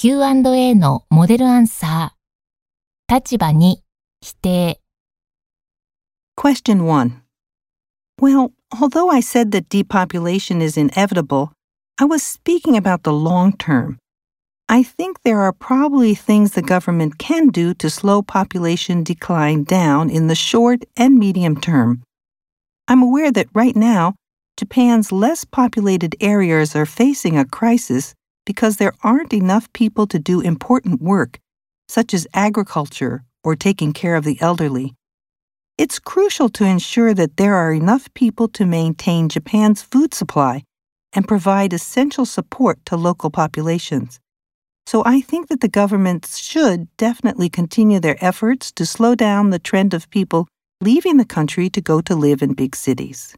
Q&A のモデルアンサー。立場に否定。 Question 1. Well, although I said that depopulation is inevitable, I was speaking about the long term. I think there are probably things the government can do to slow population decline down in the short and medium term. I'm aware that right now, Japan's less populated areas are facing a crisis because there aren't enough people to do important work, such as agriculture or taking care of the elderly. It's crucial to ensure that there are enough people to maintain Japan's food supply and provide essential support to local populations. So I think that the governments should definitely continue their efforts to slow down the trend of people leaving the country to go to live in big cities.